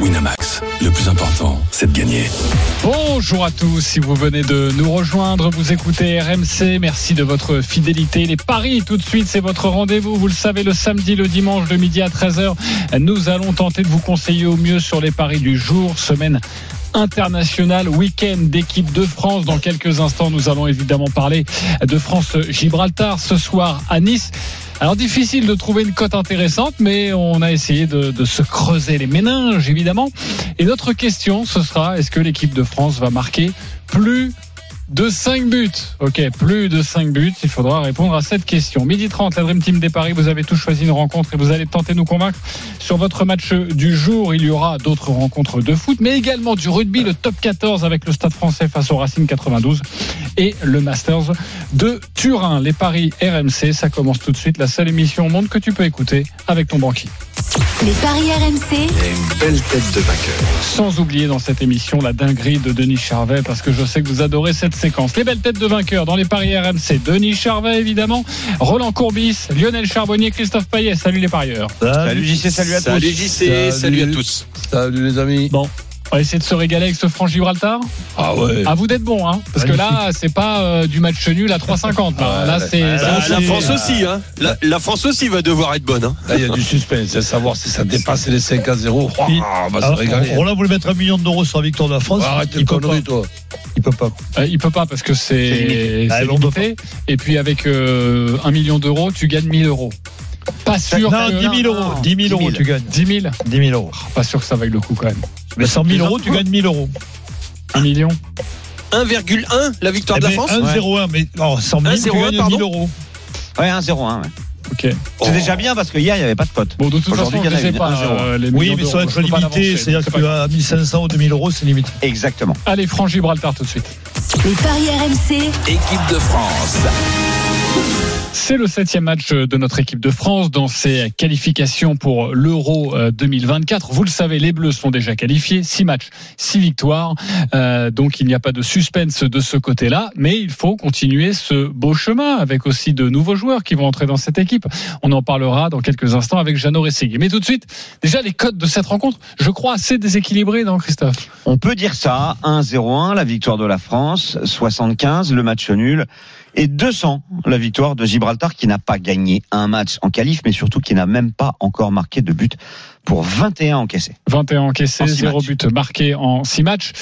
Winamax, le plus important, c'est de gagner. Bonjour à tous, si vous venez de nous rejoindre, vous écoutez RMC, merci de votre fidélité. Les paris, tout de suite, c'est votre rendez-vous, vous le savez, le samedi, le dimanche, de midi à 13h, nous allons tenter de vous conseiller au mieux sur les paris du jour, semaine internationale, week-end d'équipe de France. Dans quelques instants, nous allons évidemment parler de France-Gibraltar ce soir à Nice. Alors difficile de trouver une cote intéressante, mais on a essayé de, de, se creuser les méninges évidemment. Et notre question, ce sera est-ce que l'équipe de France va marquer plus de 5 buts. Ok, plus de 5 buts. Il faudra répondre à cette question. Midi 30, la Dream Team des Paris. Vous avez tous choisi une rencontre et vous allez tenter de nous convaincre sur votre match du jour. Il y aura d'autres rencontres de foot, mais également du rugby, le top 14 avec le Stade français face au Racing 92 et le Masters de Turin. Les Paris RMC, ça commence tout de suite. La seule émission au monde que tu peux écouter avec ton banquier. Les paris RMC. Il y a une belle tête de vainqueur. Sans oublier dans cette émission la dinguerie de Denis Charvet, parce que je sais que vous adorez cette séquence. Les belles têtes de vainqueurs dans les paris RMC. Denis Charvet, évidemment. Roland Courbis, Lionel Charbonnier, Christophe Payet. Salut les parieurs. Salut JC, salut à tous. Salut JC, salut, à tous. Salut les amis. Bon. On va essayer de se régaler avec ce franc Gibraltar. Ah ouais. À vous d'être bon, hein, parce que là, c'est pas euh, du match nul à 3,50. Là, là c'est La, France aussi, hein. La, la France aussi va devoir être bonne. Hein. Là, il y a du suspense, à savoir si ça dépasse les 5 à 0. Ah, bah, ça Alors, régaler. Roland voulait mettre un million d'euros sur la victoire de la France. Arrête il peut pas. toi. Il peut pas. Euh, il peut pas parce que c'est Ah, on. Et puis avec euh, un million d'euros, tu gagnes 1000 euros. Pas sûr. Non, que- 10 000 euros. 10 000 euros, tu gagnes. 10 000. 10 000 euros. Pas sûr que ça vaille le coup quand même. Mais 100 000 euros, tu gagnes 1000 euros. Un million. 1,1 la victoire Eh de la ben, France 1,01, mais oh, 100 000, tu 1,01, gagnes pardon 1000 euros. Ouais, 1-0-1. Ouais. Ok. C'est Oh. déjà bien parce que hier, il n'y avait pas de cote. Bon, de toute façon, il y en je a sais eu pas. 1-0. euh, les Oui, mais ça va être limité. C'est-à-dire c'est que pas grave. à 1500 ou 2000 euros, c'est limite. Exactement. Allez, franc Gibraltar tout de suite. Les paris RMC. Équipe de France. C'est le septième match de notre équipe de France dans ses qualifications pour l'Euro euh, 2024. Vous le savez, les Bleus sont déjà qualifiés. Six matchs, six victoires. Euh, donc il n'y a pas de suspense de ce côté-là, mais il faut continuer ce beau chemin avec aussi de nouveaux joueurs qui vont entrer dans cette équipe. On en parlera dans quelques instants avec Jeannot Rességui. Mais tout de suite, déjà les codes de cette rencontre, je crois assez déséquilibrés, non Christophe? On peut dire ça. 1-0-1, la victoire de la France. 75, le match nul. Et 200, la victoire de Gibraltar qui n'a pas gagné un match en qualif, mais surtout qui n'a même pas encore marqué de but pour 21 encaissés. 21 encaissés, En six 0 matchs. but marqué en 6 matchs.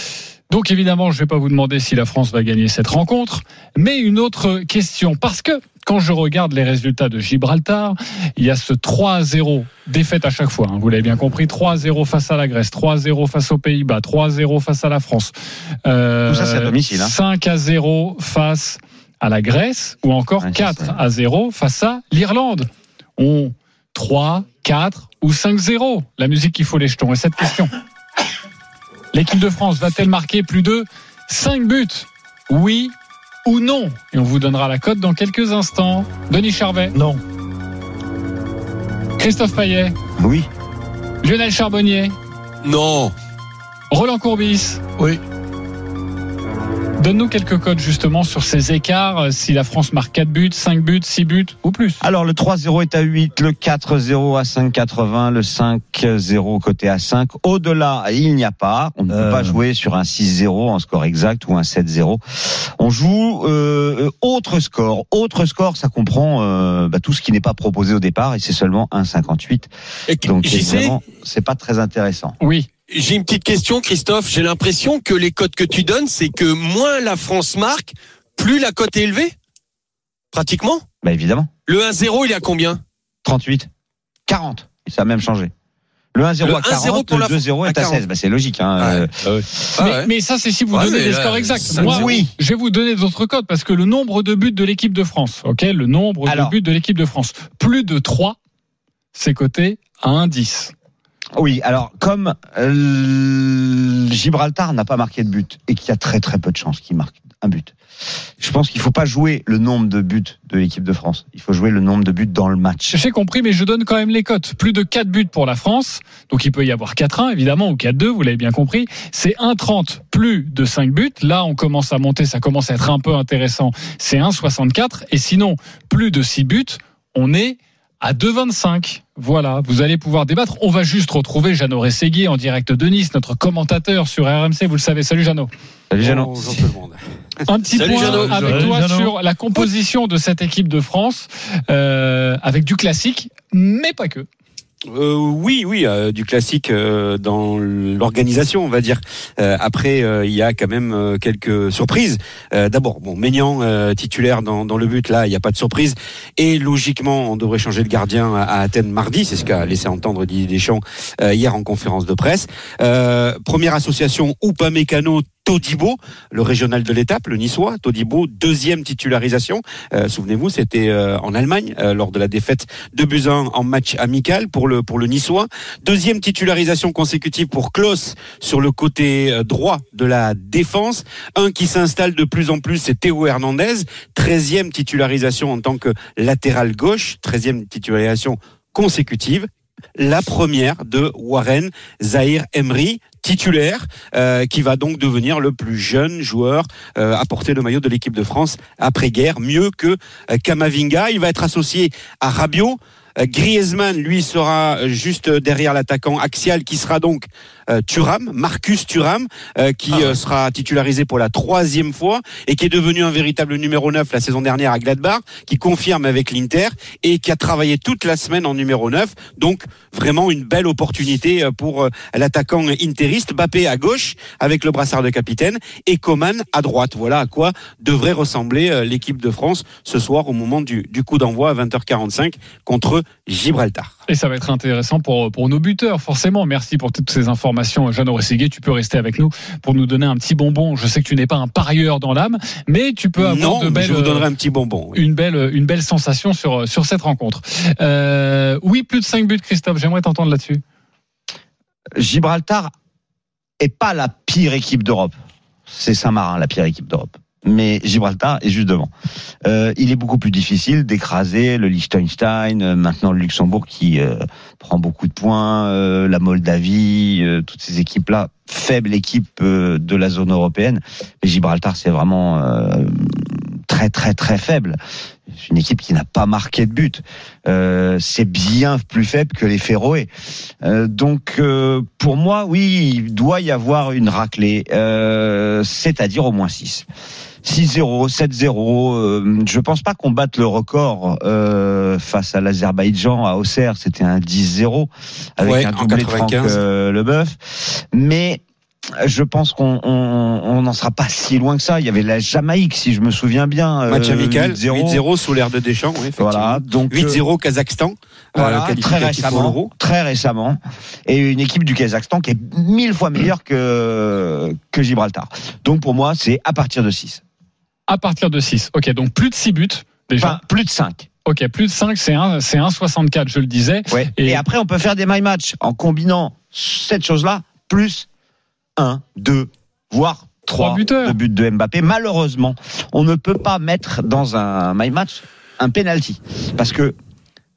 Donc évidemment, je ne vais pas vous demander si la France va gagner cette rencontre, mais une autre question, parce que quand je regarde les résultats de Gibraltar, il y a ce 3-0, défaite à chaque fois, hein, vous l'avez bien compris, 3-0 face à la Grèce, 3-0 face aux Pays-Bas, 3-0 face à la France. Euh, Tout ça, c'est à domicile, hein. 5-0 face à la Grèce, ou encore Ouais, ça, 4-0 face à l'Irlande. On 3, 4 ou 5-0 La musique qui faut les jetons. Et cette question L'équipe de France va-t-elle marquer plus de 5 buts? Oui ou non? Et on vous donnera la cote dans quelques instants. Denis Charvet, Non. Christophe Payet, Oui. Lionel Charbonnier, Non. Roland Courbis. Oui. Donne-nous quelques codes justement sur ces écarts, euh, si la France marque 4 buts, 5 buts, 6 buts ou plus. Alors, le 3-0 est à 8, le 4-0 à 5,80, le 5-0 côté à 5. Au-delà, il n'y a pas. On ne peut Euh. pas jouer sur un 6-0 en score exact ou un 7-0. On joue euh, autre score. Autre score, ça comprend euh, bah, tout ce qui n'est pas proposé au départ et c'est seulement 1,58. Et Donc, évidemment, c'est pas très intéressant. Oui. J'ai une petite question, Christophe. J'ai l'impression que les cotes que tu donnes, c'est que moins la France marque, plus la cote est élevée Pratiquement Bah, évidemment. Le 1-0, il est à combien? 38, 40. Et ça a même changé. Le 1-0 Le à 1-0 40, pour le la 2-0 à est à 40. 16. Bah, c'est logique. Hein. Ouais. Euh, mais, mais ça, c'est si vous Ouais, donnez les là, scores exacts. 5-0. Moi, Oui. je vais vous donner d'autres codes parce que le nombre de buts de l'équipe de France, ok, le nombre Alors. de buts de l'équipe de France, plus de 3, c'est coté à 1,10. Oui, alors comme euh, Gibraltar n'a pas marqué de but et qu'il y a très très peu de chances qu'il marque un but, je pense qu'il faut pas jouer le nombre de buts de l'équipe de France. Il faut jouer le nombre de buts dans le match. J'ai compris, mais je donne quand même les cotes. Plus de 4 buts pour la France. Donc il peut y avoir 4-1, évidemment, ou 4-2, vous l'avez bien compris. C'est 1-30, plus de 5 buts. Là, on commence à monter, ça commence à être un peu intéressant. C'est 1-64. Et sinon, plus de 6 buts, on est à 2,25. Voilà, vous allez pouvoir débattre. On va juste retrouver Jeannot Rességuier en direct de Nice, notre commentateur sur RMC, vous le savez. Salut Jeannot. Salut Jeannot. Bonjour tout le monde. Un petit Salut, point Jeannot. avec Salut, toi Jeannot. sur la composition de cette équipe de France, euh, avec du classique, mais pas que. Euh, oui, oui, euh, du classique euh, dans l'organisation, on va dire. Après, il y a quand même quelques surprises. D'abord, bon, Maignan titulaire dans, le but, là, il n'y a pas de surprise. Et logiquement, on devrait changer de gardien à, Athènes mardi. C'est ce qu'a laissé entendre Didier Deschamps hier en conférence de presse. Première association Upamecano. Todibo, le régional de l'étape, le niçois. Todibo, deuxième titularisation. Euh, Souvenez-vous, c'était euh, en Allemagne euh, lors de la défaite de Buzyn en match amical pour le pour le niçois. Deuxième titularisation consécutive pour Klaus sur le côté droit de la défense. Un qui s'installe de plus en plus, c'est Théo Hernandez. Treizième titularisation en tant que latéral gauche. Treizième titularisation consécutive. La première de Warren Zahir Emery, titulaire, euh, qui va donc devenir le plus jeune joueur euh, à porter le maillot de l'équipe de France après-guerre, mieux que euh, Kamavinga. Il va être associé à Rabiot. Griezmann, lui, sera juste derrière l'attaquant axial, qui sera donc Thuram, Marcus Thuram, euh, qui euh, sera titularisé pour la troisième fois et qui est devenu un véritable numéro 9 la saison dernière à Gladbach, qui confirme avec l'Inter et qui a travaillé toute la semaine en numéro 9. Donc vraiment une belle opportunité euh, pour euh, l'attaquant interiste. Bappé à gauche avec le brassard de capitaine et Coman à droite. Voilà à quoi devrait ressembler euh, l'équipe de France ce soir au moment du, du coup d'envoi à 20h45 contre Gibraltar. Et ça va être intéressant pour, pour nos buteurs, forcément. Merci pour toutes ces informations. Jeannot Rességuier, tu peux rester avec nous pour nous donner un petit bonbon. Je sais que tu n'es pas un parieur dans l'âme, mais tu peux avoir non, de belles, je vous donnerai un petit bonbon. oui. une belle, une belle sensation sur, sur cette rencontre. Euh, oui, plus de 5 buts, Christophe. J'aimerais t'entendre là-dessus. Gibraltar est pas la pire équipe d'Europe. C'est Saint-Marin la pire équipe d'Europe. Mais Gibraltar est juste devant. Euh, il est beaucoup plus difficile d'écraser le Liechtenstein, euh, maintenant le Luxembourg qui euh, prend beaucoup de points, euh, la Moldavie, euh, toutes ces équipes-là, faible équipe euh, de la zone européenne. Mais Gibraltar, c'est vraiment très très très faible. C'est une équipe qui n'a pas marqué de but. Euh, c'est bien plus faible que les Féroé. Euh, donc euh, pour moi, oui, il doit y avoir une raclée, c'est-à-dire au moins 6. 6-0, 7-0. Euh, je pense pas qu'on batte le record euh, face à l'Azerbaïdjan à Auxerre. C'était un 10-0 avec Ouais, un doublé de Franck 95. euh, Leboeuf. Mais je pense qu'on on n'en sera pas si loin que ça. Il y avait la Jamaïque, si je me souviens bien. euh, Match amical, 8-0. 8-0 sous l'air de Deschamps. Oui. Voilà, donc euh, 8-0 Kazakhstan. euh, voilà, très récemment, très récemment, et une équipe du Kazakhstan qui est mille fois meilleure que que Gibraltar. Donc pour moi, c'est à partir de 6. À partir de 6. Ok, donc plus de 6 buts, déjà. Enfin, plus de 5. ok, plus de 5, c'est 1, c'est 1,64, je le disais. Ouais. Et- Et, après, on peut faire des my match en combinant cette chose-là plus 1, 2, voire Trois 3 buteurs. de buts de Mbappé. Malheureusement, on ne peut pas mettre dans un my match un penalty parce que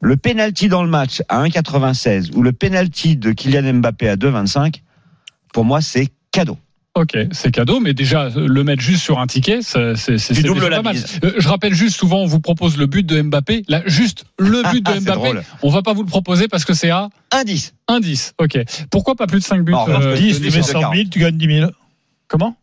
le penalty dans le match à 1,96 ou le penalty de Kylian Mbappé à 2,25, pour moi, c'est cadeau. Ok, c'est cadeau, mais déjà le mettre juste sur un ticket, c'est déjà la pas mal. mise. Euh, Je rappelle juste souvent, on vous propose le but de Mbappé. Là, juste le but de C'est Mbappé. drôle. On va pas vous le proposer parce que c'est à 1,10. 1,10. Ok. Pourquoi pas plus de 5 buts Non, euh, 10, tu mets c'est 100 000, tu gagnes 10 000. Comment?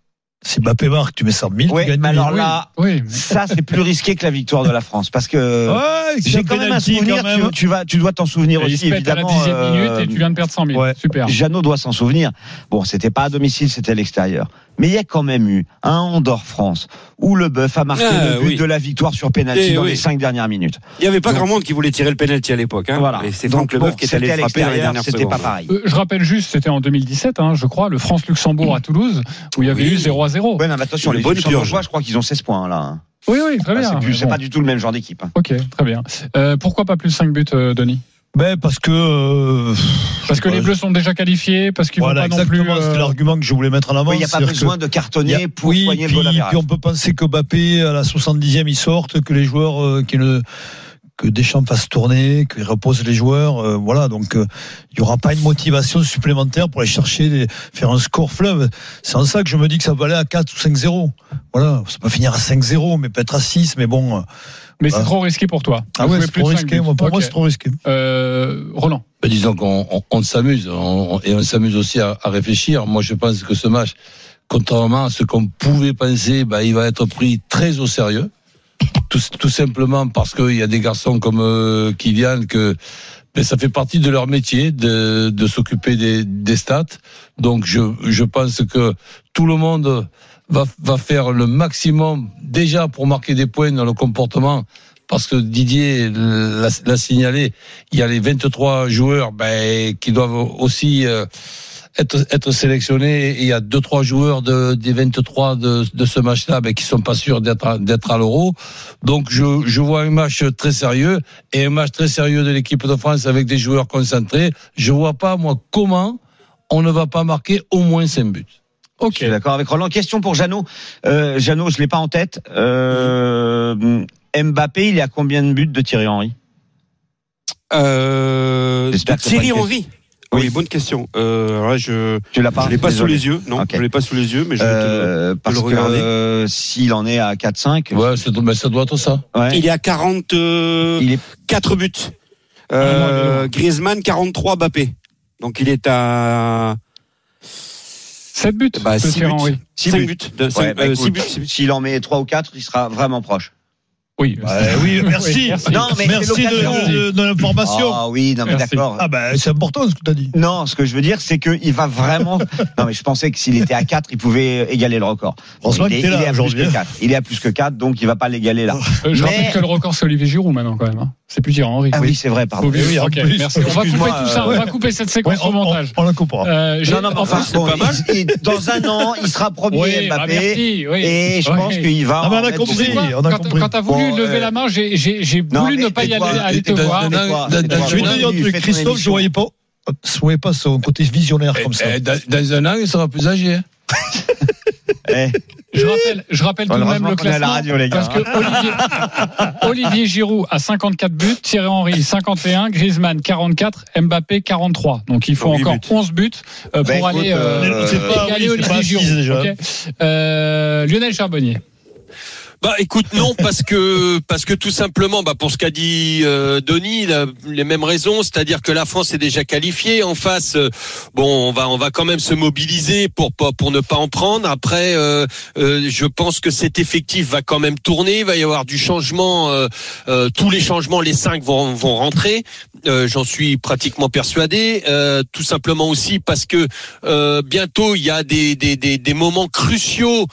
Si Mbappé marque, tu mets 100 000, Ouais, tu gagnes mais 10 000. alors là, Oui. ça, c'est plus risqué que la victoire de la France parce que Ouais, j'ai quand même un souvenir. même. Tu, tu vas, tu dois t'en souvenir Et il aussi, se pète à la évidemment. dixième euh, minute et tu viens de perdre 100 000. ouais. Super. Jeannot doit s'en souvenir. Bon, c'était pas à domicile, c'était à l'extérieur. Mais il y a quand même eu un Andorre-France où le bœuf a marqué Ah, le but oui. de la victoire sur pénalty Eh dans oui. les cinq dernières minutes. Il n'y avait pas Donc- grand monde qui voulait tirer le penalty à l'époque. Hein. Voilà. Et c'est Donc, Leboeuf bon, qui est allé frapper dans les dernières C'était secondes. pas pareil. Euh, je rappelle juste, c'était en 2017, hein, je crois, le France-Luxembourg à Toulouse, où il y avait Oui. eu 0 à 0. Ouais, non, mais attention, les bonne Luxembourgeois, purge. je crois qu'ils ont 16 points là. hein. Oui, oui, très Ah, bien. c'est plus- c'est bon. pas du tout le même genre d'équipe. hein. Ok, très bien. Euh, pourquoi pas plus de 5 buts, euh, Denis? Ben parce que euh, Parce que les Bleus sont déjà qualifiés, parce qu'ils voilà vont pas non plus. euh, l'argument que je voulais mettre en avant. Oui, il n'y a pas besoin que- de cartonner a- pour oui, soigner puis, le puis on peut penser que Mbappé à la 70e il sorte, que les joueurs euh, qui ne que Deschamps fasse tourner, qu'il repose les joueurs, euh, voilà. Donc euh, il y aura pas une motivation supplémentaire pour aller chercher, des- faire un score fleuve. C'est en ça que je me dis que ça va aller à 4 ou 5-0. Voilà, ça peut finir à 5-0, mais peut-être à 6, mais bon. euh, Mais c'est trop risqué pour toi. Ah ouais, c'est trop risqué. Moi, pour moi, c'est trop risqué. Euh, Roland. Ben, disons qu'on on, on s'amuse on- on- et on s'amuse aussi à, à réfléchir. Moi, je pense que ce match, contrairement à ce qu'on pouvait penser, ben, il va être pris très au sérieux. Tout, tout simplement parce qu'il y a des garçons comme euh, Kylian que ben, ça fait partie de leur métier de, de s'occuper des, des stats. Donc je, je pense que tout le monde va, va faire le maximum déjà pour marquer des points dans le comportement. Parce que Didier l'a signalé, il y a les 23 joueurs ben, qui doivent aussi euh, être, être sélectionnés. Et il y a deux trois joueurs de, des 23 de, de ce match-là ben, qui sont pas sûrs d'être à- d'être à l'Euro. Donc je, je vois un match très sérieux et un match très sérieux de l'équipe de France avec des joueurs concentrés. Je vois pas moi comment on ne va pas marquer au moins 5 buts. Je suis d'accord avec Roland. Question pour Jeannot. Euh, Jeannot, je l'ai pas en tête. Euh, Mbappé, il est à combien de buts de Thierry Henry? Euh, de Thierry Henry. Oui. Oui, bonne question. Euh, alors là, je Tu l'as pas je l'ai pas Désolé. sous les yeux. Non, Ok. je l'ai pas sous les yeux, mais je vais te le- Euh, parce le que regarder. euh, s'il en est à 4-5, Ouais, ça doit, mais ça doit être ça. ouais, Il est à 44 il est buts. Euh, Griezmann 43, Mbappé. Donc il est à 7 buts bah, de 6 Thierry buts. 6 buts. buts. De- Ouais, cinq- bah, euh, écoute, six buts, six buts. S'il en met 3 ou 4, il sera vraiment proche. Oui. oui, merci. merci. Non, mais Merci c'est l'occasion. de, de, de l'information. Ah oui, non mais d'accord. Ah ben c'est important ce que tu as dit. Non, ce que je veux dire, c'est qu'il va vraiment. non, mais je pensais que s'il était à 4, il pouvait égaler le record. Heureusement il, est, là il est à plus que hein. 4. Il est à plus que 4, donc il va pas l'égaler là. Euh, je Mais- rappelle que le record c'est Olivier Giroud maintenant quand même. hein. C'est plus Thierry Henry. Ah oui, c'est vrai, pardon. Oui, en ok, plus. merci. On va couper tout ça. euh, On va couper cette Ouais, séquence on, au on, montage. on la coupera. Euh, Non, non, mais enfin, bon, il- il- dans un an, il sera premier oui, bah, Mbappé. merci, oui. Et je Ouais. pense qu'il va. Ah, mais on a compris. quand t'as voulu Bon, lever euh, la main, j'ai, voulu ne pas y aller, te voir. Je vais te dire un truc, Christophe, je émission. voyais pas, voyais pas son côté visionnaire comme ça. Eh, dans, un an, il sera plus âgé. hein. Eh, Je rappelle, je rappelle tout de même le classement. radio, les gars. Parce que Olivier, Olivier Giroud a 54 buts, Thierry Henry 51, Griezmann 44, Mbappé 43. Donc il faut encore buts. 11 buts euh, Bah, pour écoute, aller euh, euh, c'est pas- oui, Olivier assise Giroud. déjà. ok Euh, Lionel Charbonnier. Bah écoute non parce que parce que tout simplement bah pour ce qu'a dit euh, Denis les mêmes raisons c'est-à-dire que la France est déjà qualifiée. En face euh, bon on va on va quand même se mobiliser pour pas pour ne pas en prendre. Après euh, euh, je pense que cet effectif va quand même tourner. Il va y avoir du changement tous les changements les cinq vont vont rentrer Euh, j'en suis pratiquement persuadé euh, tout simplement aussi parce que euh, bientôt il y a des des des, moments cruciaux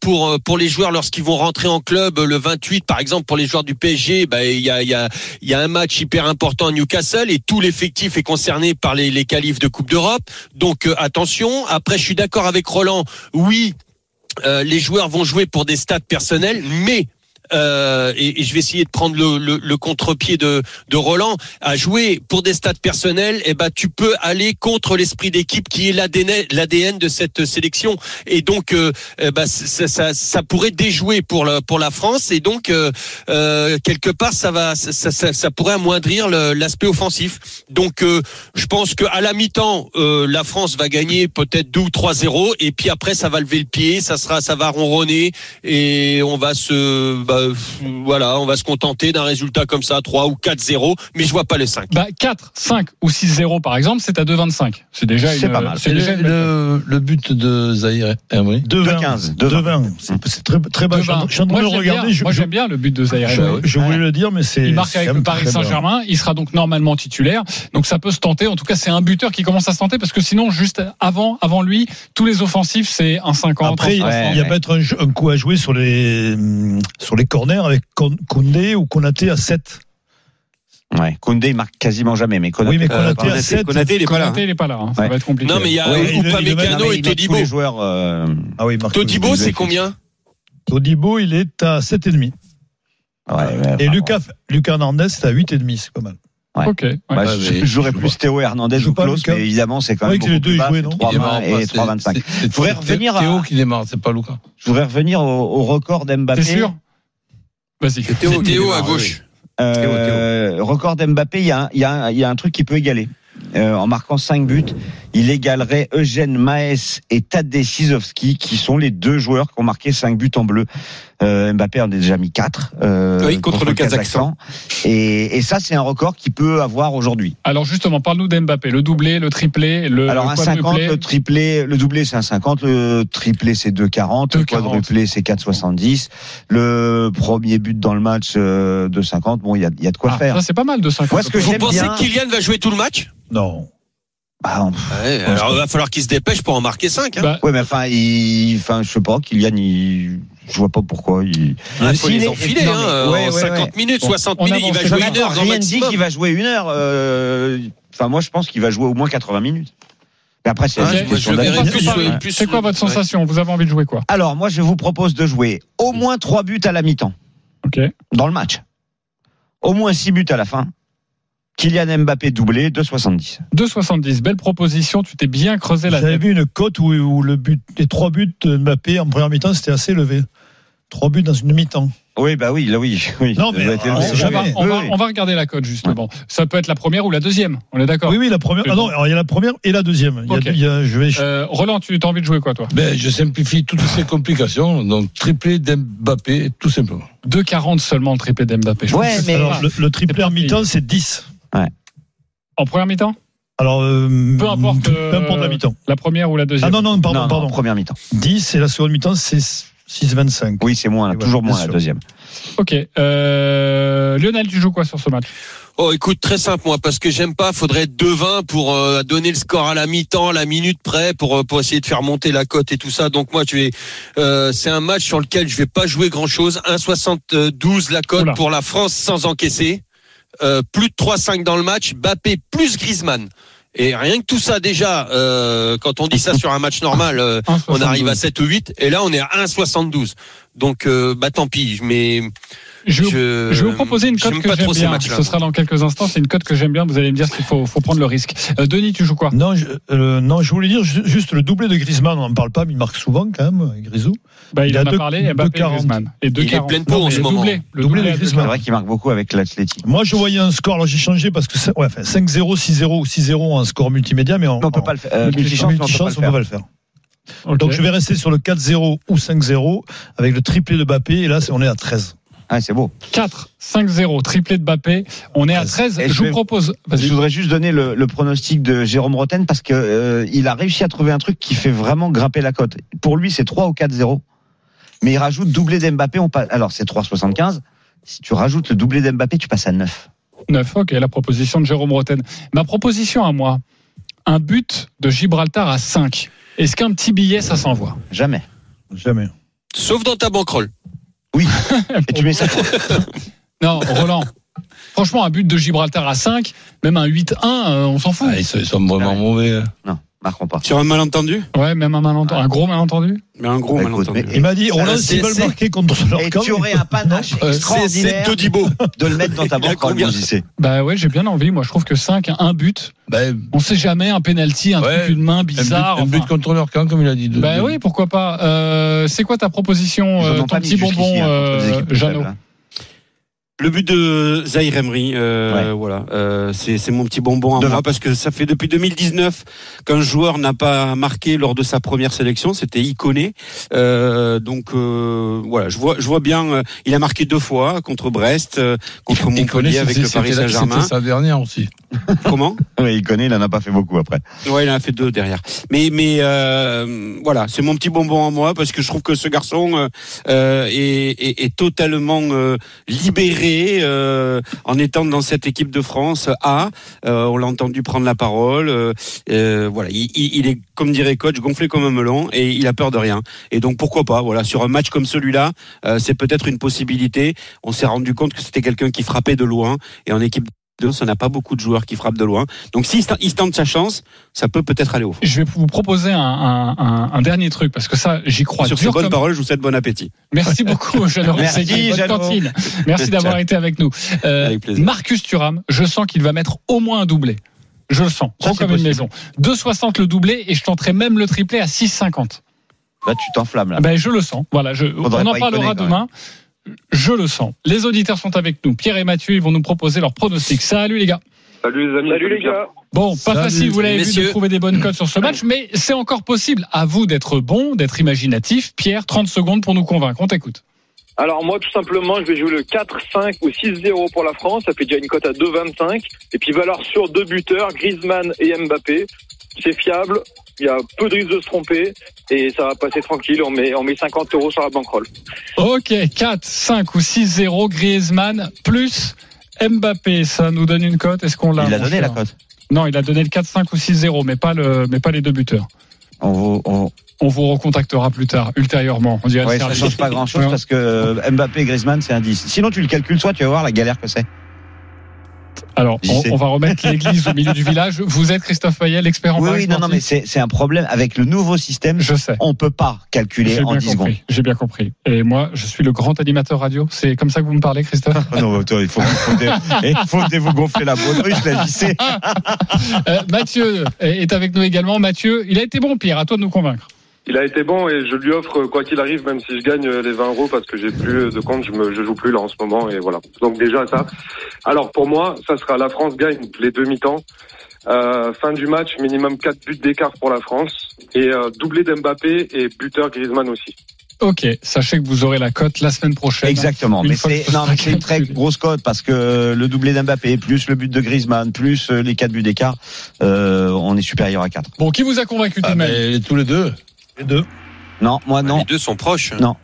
pour pour les joueurs lorsqu'ils vont rentrer en club. Le 28 par exemple pour les joueurs du PSG bah, il y a y a un match hyper important à Newcastle et tout l'effectif est concerné par les les qualifs de Coupe d'Europe. Donc attention. Après je suis d'accord avec Roland. Oui euh, les joueurs vont jouer pour des stats personnels mais euh, et, et je vais essayer de prendre le, le, le contre-pied de, de Roland. À jouer pour des stats personnels et ben tu peux aller contre l'esprit d'équipe qui est l'ADN de cette sélection. Et donc euh, eh ben, ça, ça, ça pourrait déjouer pour la, pour la France. Et donc euh, euh, quelque part ça va ça, ça, pourrait amoindrir l'aspect offensif. Donc euh, je pense que à la mi-temps euh, la France va gagner peut-être 2 ou 3-0 et puis après ça va lever le pied ça sera ça va ronronner. Et on va se bah, voilà on va se contenter d'un résultat comme ça 3 ou 4-0 mais je vois pas le 5 Bah 4, 5 ou 6-0 par exemple, c'est à 2,25. C'est déjà C'est une- pas mal. C'est déjà le, le, le but de Zahir Emery 2-20. 2-15, 2-20. C'est c'est très, très bas. Je suis en- train Moi de le j'aime bien, regarder. Je, moi, je- j'aime bien le but de Zaire je- Emery. je voulais le dire, mais c'est. Il marque avec le Paris. Saint-Germain. Il sera donc normalement titulaire. Donc ça peut se tenter. En tout cas, c'est un buteur qui commence à se tenter parce que sinon, juste avant, avant lui, tous les offensifs, c'est un 50. Après, il y a- 60. il y a ouais. peut-être un, coup à jouer sur les, sur les corners avec Koundé ou Konaté à 7. Ouais, Koundé il marque quasiment jamais, mais Konaté. Oui, mais euh, Konaté à 7. Konaté, il est pas là. Konaté, il est pas là. hein. Ça Ouais. va être compliqué. non mais il y a met- Upamecano et Todibo les joueurs. euh, Ah oui. Todibo c'est combien Todibo, il est à 7,5. ouais, ouais, Et Lucas, Lucas Hernandez, c'est à 8,5. C'est pas mal. Ouais. Ok. ouais. Bah, Ouais, je- mais je jouerais je plus. Théo Hernandez Il joue ou Klaus, mais évidemment, c'est quand Ouais, même que les beaucoup deux, plus ils bas, jouaient, c'est non 3 Il démarre 20 pas, et c'est- 3,25. c'est- c'est- Je voudrais revenir à- Théo qui démarre, c'est pas Lucas. Je voudrais revenir au, au record d'Mbappé. T'es sûr Vas-y. Théo, Théo à gauche. Euh, record d'Mbappé, il y, a un- il y, a un- il y a un truc qui peut égaler. Euh, en marquant 5 buts, il égalerait Eugène Maes et Tadej Sizowski, qui sont les deux joueurs qui ont marqué 5 buts en bleu. Euh, Mbappé en a déjà mis 4 euh, Oui, contre le Et, et ça, c'est un record qu'il peut avoir aujourd'hui. Alors justement, parle-nous d'Mbappé. Le doublé, le triplé, le Alors un 50, quadruplé. le triplé, le doublé c'est un 50, le triplé c'est 2,40, le 2,40. quadruplé c'est 4,70. Le premier but dans le match euh, de 50, bon il y a, y a de quoi Ah, faire. ça c'est pas mal de 50. Moi, ce que Vous pensez bien- que Kylian va jouer tout le match? Non. Bah, on- ouais, Alors il va falloir qu'il se dépêche pour en marquer 5. Hein. Bah, Ouais, mais enfin, il, enfin, je sais pas, Kylian, il, je vois pas pourquoi. Il, Il faut les est- enfiler non, hein, mais- ouais, en ouais, 50 ouais. minutes, Bon, 60 on minutes, il va jouer une heure rien dit qu'il va jouer une heure. euh, Enfin, moi, je pense qu'il va jouer au moins 80 minutes. Mais après, c'est Ah, plus, euh, plus- c'est quoi votre ouais. sensation? Vous avez envie de jouer quoi? Alors, moi, je vous propose de jouer au moins 3 buts à la mi-temps Ok. dans le match. Au moins 6 buts à la fin. Kylian Mbappé doublé, 2,70. 2,70. Belle proposition. Tu t'es bien creusé la J'avais tête. vu une cote où, où le but, les trois buts de Mbappé en première mi-temps, c'était assez élevé. Trois buts dans une mi-temps. Oui, bah oui, là, oui. oui Non, mais être on va, jamais. on, va, Oui, oui. on va regarder la cote justement. Ça peut être la première ou la deuxième. On est d'accord Oui, oui, la première. Ah non, alors il y a la première et la deuxième. Il y a- Ok. il y a- je vais. Euh, Roland, tu as envie de jouer quoi toi? Ben, je simplifie toutes ces complications, donc triplé d'Mbappé, tout simplement. 2,40 seulement le triplé d'Mbappé. Ouais, mais- alors, le, le triplé en mi-temps, c'est 10. En première mi-temps? Alors, euh, Peu importe, Peu euh, importe la mi-temps. La première ou la Ah deuxième non, non, pardon, Non, non, pardon. première mi-temps. 10 et la seconde mi-temps, c'est 6,25. Oui, c'est moins, toujours moins la sûr. deuxième. Ok. Euh, Lionel, tu joues quoi sur ce match? Oh, écoute, très simple, moi, parce que j'aime pas, faudrait être devin pour euh, donner le score à la mi-temps, à la minute près, pour, pour essayer de faire monter la cote et tout ça. Donc moi, tu es, euh, c'est un match sur lequel je vais pas jouer grand-chose. 1,72 la cote pour la France sans encaisser. Euh, plus de 3,5 dans le match. Bappé plus Griezmann. Et rien que tout ça déjà, euh, quand on dit ça sur un match normal, euh, on 1,72. arrive à 7 ou 8, et là on est à 1,72. Donc euh, bah tant pis, mais Je, je, je vais vous proposer une cote que j'aime bien. Ce sera dans quelques instants. C'est une cote que j'aime bien. Vous allez me dire qu'il faut, faut prendre le risque. Euh, Denis, tu joues quoi? Non, je, euh, non, je voulais dire ju- juste le doublé de Griezmann, on n'en parle pas, mais il marque souvent quand même, Grisou. bah, Il, Il a en a deux- parlé. Mbappé, 2,40. Griezmann. Et Il est 2,40. plein de pot Non, en ce moment. doublé, le Doublé doublé de Griezmann. C'est 2,40. vrai qu'il marque beaucoup avec l'Athletic. Moi, je voyais un score, alors j'ai changé parce que ouais, enfin, 5-0, 6-0 ou 6-0 en score multimédia, mais on, On peut pas le faire. Euh, multi- multichance, on faire. peut pas le faire. Ok. Donc je vais rester sur le 4-0 ou 5-0 avec le triplé de Mbappé, et là, on est à 13. Ah, c'est beau. 4, 5-0, triplé de Mbappé. On est à 13. Et je je vous vais- propose. Je voudrais juste donner le, le pronostic de Jérôme Roten parce que euh, il a réussi à trouver un truc qui fait vraiment grimper la cote. Pour lui, c'est 3 ou 4-0. Mais il rajoute doublé d'Mbappé. On passe, alors, c'est 3,75. Si tu rajoutes le doublé d'Mbappé, tu passes à 9. 9. Ok, la proposition de Jérôme Roten. Ma proposition à moi un but de Gibraltar à 5. Est-ce qu'un petit billet, ça s'envoie? Jamais. Jamais. sauf dans ta banquerolle. Et tu mets ça. Non, Roland. Franchement, un but de Gibraltar à 5, même un 8-1, euh, on s'en fout. Ah, ils, sont, vraiment Ouais. mauvais. hein. Non, marquons pas. Sur un malentendu Ouais, même un malentendu. Un gros malentendu Mais un gros Bah, écoute, malentendu. mais- Il m'a dit, s'ils c'est- veulent c'est- marquer contre leur Et camp, tu aurais un panache C'est c'est extraordinaire Todibo. de le mettre dans ta mon JC. Bah ouais, j'ai bien envie. Moi, je trouve que 5, un but, Ben, on sait jamais, un penalty, un Ouais, truc, une main un but, bizarre. un but contre leur camp, comme il a dit. de- Bah de- oui, pourquoi pas. Euh, c'est quoi ta proposition, euh, ton petit bonbon, hein, euh, Jeannot hein. Le but de Zahir Emery, euh, voilà, euh, c'est mon petit bonbon à Devant. moi parce que ça fait depuis 2019 qu'un joueur n'a pas marqué lors de sa première sélection, c'était Iconé. Euh, donc euh, voilà, je vois, je vois bien. euh, il a marqué deux fois contre Brest, euh, contre Montpellier avec le Paris Saint-Germain. C'était sa dernière aussi. Comment? Oui, il connaît, il en a pas fait beaucoup après. Ouais, il en a fait deux derrière. Mais mais euh, voilà, c'est mon petit bonbon à moi parce que je trouve que ce garçon est, est, est totalement euh, euh, en étant dans cette équipe de France A. Euh, on l'a entendu prendre la parole. euh, voilà, il, est comme dirait coach gonflé comme un melon et il a peur de rien. Et donc pourquoi pas Voilà, sur un match comme celui-là, c'est peut-être une possibilité. On s'est rendu compte que c'était quelqu'un qui frappait de loin et en équipe on n'a pas beaucoup de joueurs qui frappent de loin. Donc s'il il se tente sa chance, ça peut peut-être aller au fond. Je vais vous proposer un, un- un- un dernier truc parce que ça, j'y crois. Sur ces bonnes comme- paroles, je vous souhaite bon appétit. Merci beaucoup, Jeannot Merci. Bonne. Merci d'avoir été avec nous. Euh, Avec plaisir. Marcus Thuram, je sens qu'il va mettre au moins un doublé. Je le sens, Ça, comme une maison. 2,60 le doublé et je tenterai même le triplé à 6,50. Là, tu t'enflammes, là. Ben, je le sens. Voilà, je, on en parlera demain. Je le sens. Les auditeurs sont avec nous. Pierre et Mathieu, ils vont nous proposer leurs pronostics. Salut les gars. Salut les amis. Salut les gars. Bon, pas Salut. facile, vous l'avez vu, de trouver des bonnes cotes sur ce match, mais c'est encore possible. À vous d'être bon, d'être imaginatif. Pierre, 30 secondes pour nous convaincre. On t'écoute. Alors moi tout simplement je vais jouer le 4, 5 ou 6-0 pour la France, ça fait déjà une cote à 2,25 et puis valeur sur deux buteurs, Griezmann et Mbappé. C'est fiable, il y a peu de risque de se tromper et ça va passer tranquille, on met, on met 50 euros sur la bankroll. Ok, 4, 5 ou 6-0, Griezmann plus Mbappé. Ça nous donne une cote. Est-ce qu'on l'a Il a donné la cote. Non, il a donné le 4, 5 ou 6-0, mais pas, le, mais pas les deux buteurs. On vous, on, On vous recontactera plus tard, ultérieurement. On dirait ouais, ça service. change pas grand chose Ouais. parce que Mbappé et Griezmann, c'est un 10. Sinon, tu le calcules, soit tu vas voir la galère que c'est. Alors, on, va remettre l'église au milieu du village. Vous êtes Christophe Payet, l'expert en Oui, oui, non, non, mais c'est un problème avec le nouveau système. Je sais. On peut pas calculer J'ai en bien 10 secondes. compris. J'ai bien compris. Et moi, je suis le grand animateur radio. C'est comme ça que vous me parlez, Christophe Oh non, toi, il faut, faut, dé- il faut dé- vous gonfler la baudruche, la lycée. Euh, Mathieu est avec nous également. Mathieu, il a été bon, Pierre. À toi de nous convaincre. Il a été bon et je lui offre quoi qu'il arrive, même si je gagne les 20 euros parce que j'ai plus de compte, je me, je joue plus là en ce moment et voilà. Donc déjà ça. Alors pour moi, ça sera la France gagne les deux mi-temps. Euh, fin du match, minimum 4 buts d'écart pour la France et euh, doublé d'Mbappé et buteur Griezmann aussi. Ok, sachez que vous aurez la cote la semaine prochaine. Exactement. Une Mais c'est ce non, sera mais c'est une très grosse cote parce que le doublé d'Mbappé plus le but de Griezmann plus euh, les quatre buts d'écart, euh, on est supérieur à 4. Bon, qui vous a convaincu tout Ah, mais tous les deux. Les deux. Non, moi non, Les deux sont proches. Non.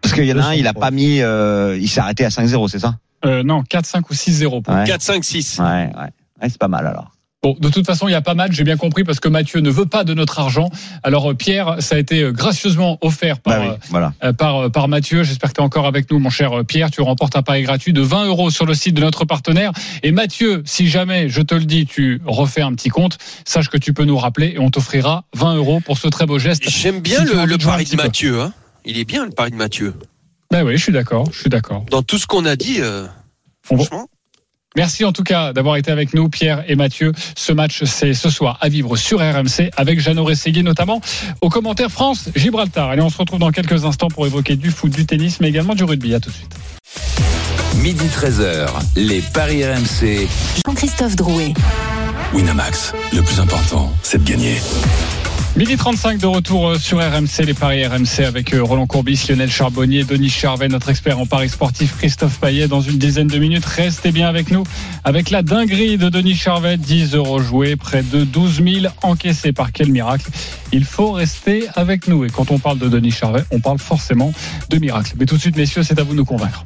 parce qu'il y en a un, il a proches. pas mis, euh, il s'est arrêté à 5-0, c'est ça? Euh, Non, 4, 5 ou 6-0. pour- Ouais. 4, 5, 6. Ouais, ouais. Ouais, c'est pas mal alors. Bon, de toute façon, il n'y a pas mal, j'ai bien compris, parce que Mathieu ne veut pas de notre argent. Alors, euh, Pierre, ça a été euh, gracieusement offert par, Bah oui, voilà. euh, par, par Mathieu. J'espère que tu es encore avec nous, mon cher Pierre. Tu remportes un pari gratuit de 20 euros sur le site de notre partenaire. Et Mathieu, si jamais, je te le dis, tu refais un petit compte, sache que tu peux nous rappeler et on t'offrira 20 euros pour ce très beau geste. J'aime bien Si le, pari de. Mathieu. Hein. Il est bien le pari de Mathieu. Ben oui, je suis d'accord, je suis d'accord. Dans tout ce qu'on a dit, euh, franchement. Merci en tout cas d'avoir été avec nous, Pierre et Mathieu. Ce match, c'est ce soir à vivre sur RMC avec Jeannot Rességuier notamment au commentaire France-Gibraltar. Allez, on se retrouve dans quelques instants pour évoquer du foot, du tennis, mais également du rugby. À tout de suite. Midi 13h, les Paris RMC. Jean-Christophe Drouet. Winamax, le plus important, c'est de gagner. Midi 35 de retour euh, sur RMC, les paris RMC avec euh, Roland Courbis, Lionel Charbonnier, Denis Charvet, notre expert en paris sportif Christophe Payet. Dans une dizaine de minutes, restez bien avec nous avec la dinguerie de Denis Charvet. 10 euros joués, près de 12 000 encaissés. Par quel miracle Il faut rester avec nous. Et quand on parle de Denis Charvet, on parle forcément de miracle. Mais tout de suite, messieurs, c'est à vous de nous convaincre.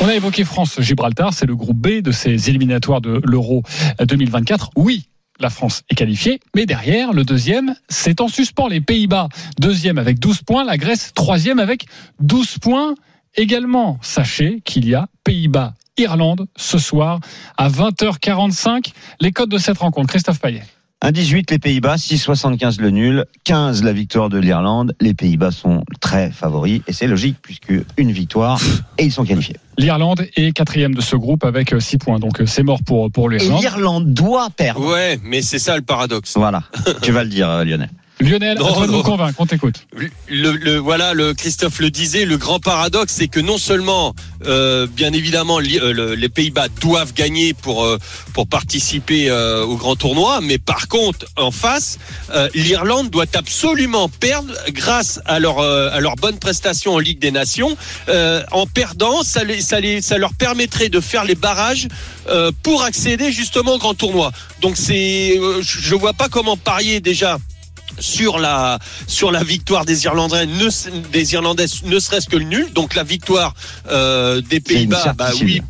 On a évoqué France-Gibraltar, c'est le groupe B de ces éliminatoires de l'Euro 2024. Oui, la France est qualifiée, mais derrière, le deuxième, c'est en suspens. Les Pays-Bas, deuxième avec 12 points, la Grèce, troisième avec 12 points également. Sachez qu'il y a Pays-Bas, Irlande ce soir à 20h45. Les codes de cette rencontre, Christophe Payet. 1-18 les Pays-Bas, 6-75 le nul, 15 la victoire de l'Irlande. Les Pays-Bas sont très favoris et c'est logique puisque une victoire et ils sont qualifiés. L'Irlande est quatrième de ce groupe avec 6 points, donc euh, c'est mort pour, pour l'Irlande. l'Irlande doit perdre. Ouais, mais c'est ça le paradoxe. Voilà, tu vas le dire euh, Lionel. Lionel, Non, nous convaincre, on t'écoute. Le, le- voilà, le Christophe le disait, le grand paradoxe, c'est que non seulement, euh, bien évidemment, li- euh, le- les Pays-Bas doivent gagner pour euh, pour participer euh, au grand tournoi, mais par contre, en face, euh, l'Irlande doit absolument perdre grâce à leur euh, à leur bonne prestation en Ligue des Nations. Euh, en perdant, ça les, ça les, ça leur permettrait de faire les barrages euh, pour accéder justement au grand tournoi. Donc c'est, euh, je je vois pas comment parier déjà sur la sur la victoire des Irlandais ne, des Irlandais ne serait-ce que le nul. Donc la victoire euh, des Pays-Bas bah oui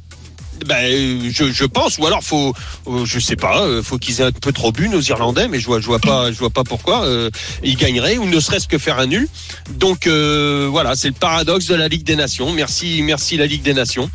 bah, euh, je, je pense ou alors faut euh, je sais pas euh, faut qu'ils aient un peu trop bu nos Irlandais mais je vois je vois pas je vois pas pourquoi euh, ils gagneraient ou ne serait-ce que faire un nul donc euh, voilà c'est le paradoxe de la Ligue des Nations merci merci la Ligue des Nations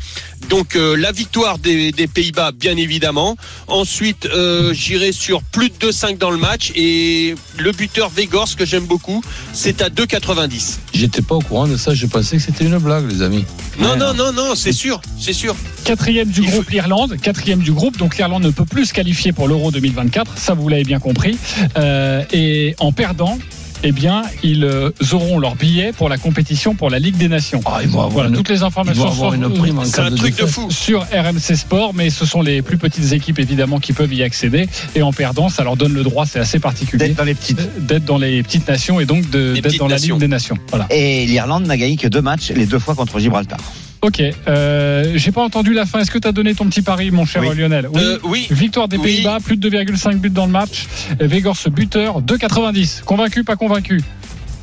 Donc euh, la victoire des, des Pays-Bas, bien évidemment. Ensuite, euh, j'irai sur plus de 2,5 dans le match et le buteur Vegors que j'aime beaucoup, c'est à 2,90. J'étais pas au courant de ça, je pensais que c'était une blague, les amis. Non, non, non, non, c'est sûr, c'est sûr. Quatrième du Il groupe, l'Irlande. Quatrième du groupe, donc l'Irlande ne peut plus se qualifier pour l'Euro 2024. Ça, vous l'avez bien compris. Euh, et en perdant, eh bien, ils euh, auront leur billet pour la compétition pour la Ligue des Nations. Ah, ils vont avoir Voilà, une- toutes les informations sont une prime en C'est cas un de truc de défaite. fou. sur RMC Sport, mais ce sont les plus petites équipes évidemment qui peuvent y accéder. Et en perdant, ça leur donne le droit, c'est assez particulier, D'être dans les petites. d'être dans les petites nations et donc d'être dans la. Ligue des Nations. Voilà. Et l'Irlande n'a gagné que deux matchs, les deux fois contre Gibraltar. Ok, euh, j'ai pas entendu la fin. Est-ce que tu as donné ton petit pari, mon cher Oui. Lionel Euh, oui. Victoire des Oui. Pays-Bas, plus de 2,5 buts dans le match. Vegors buteur, 2,90. Convaincu, pas convaincu?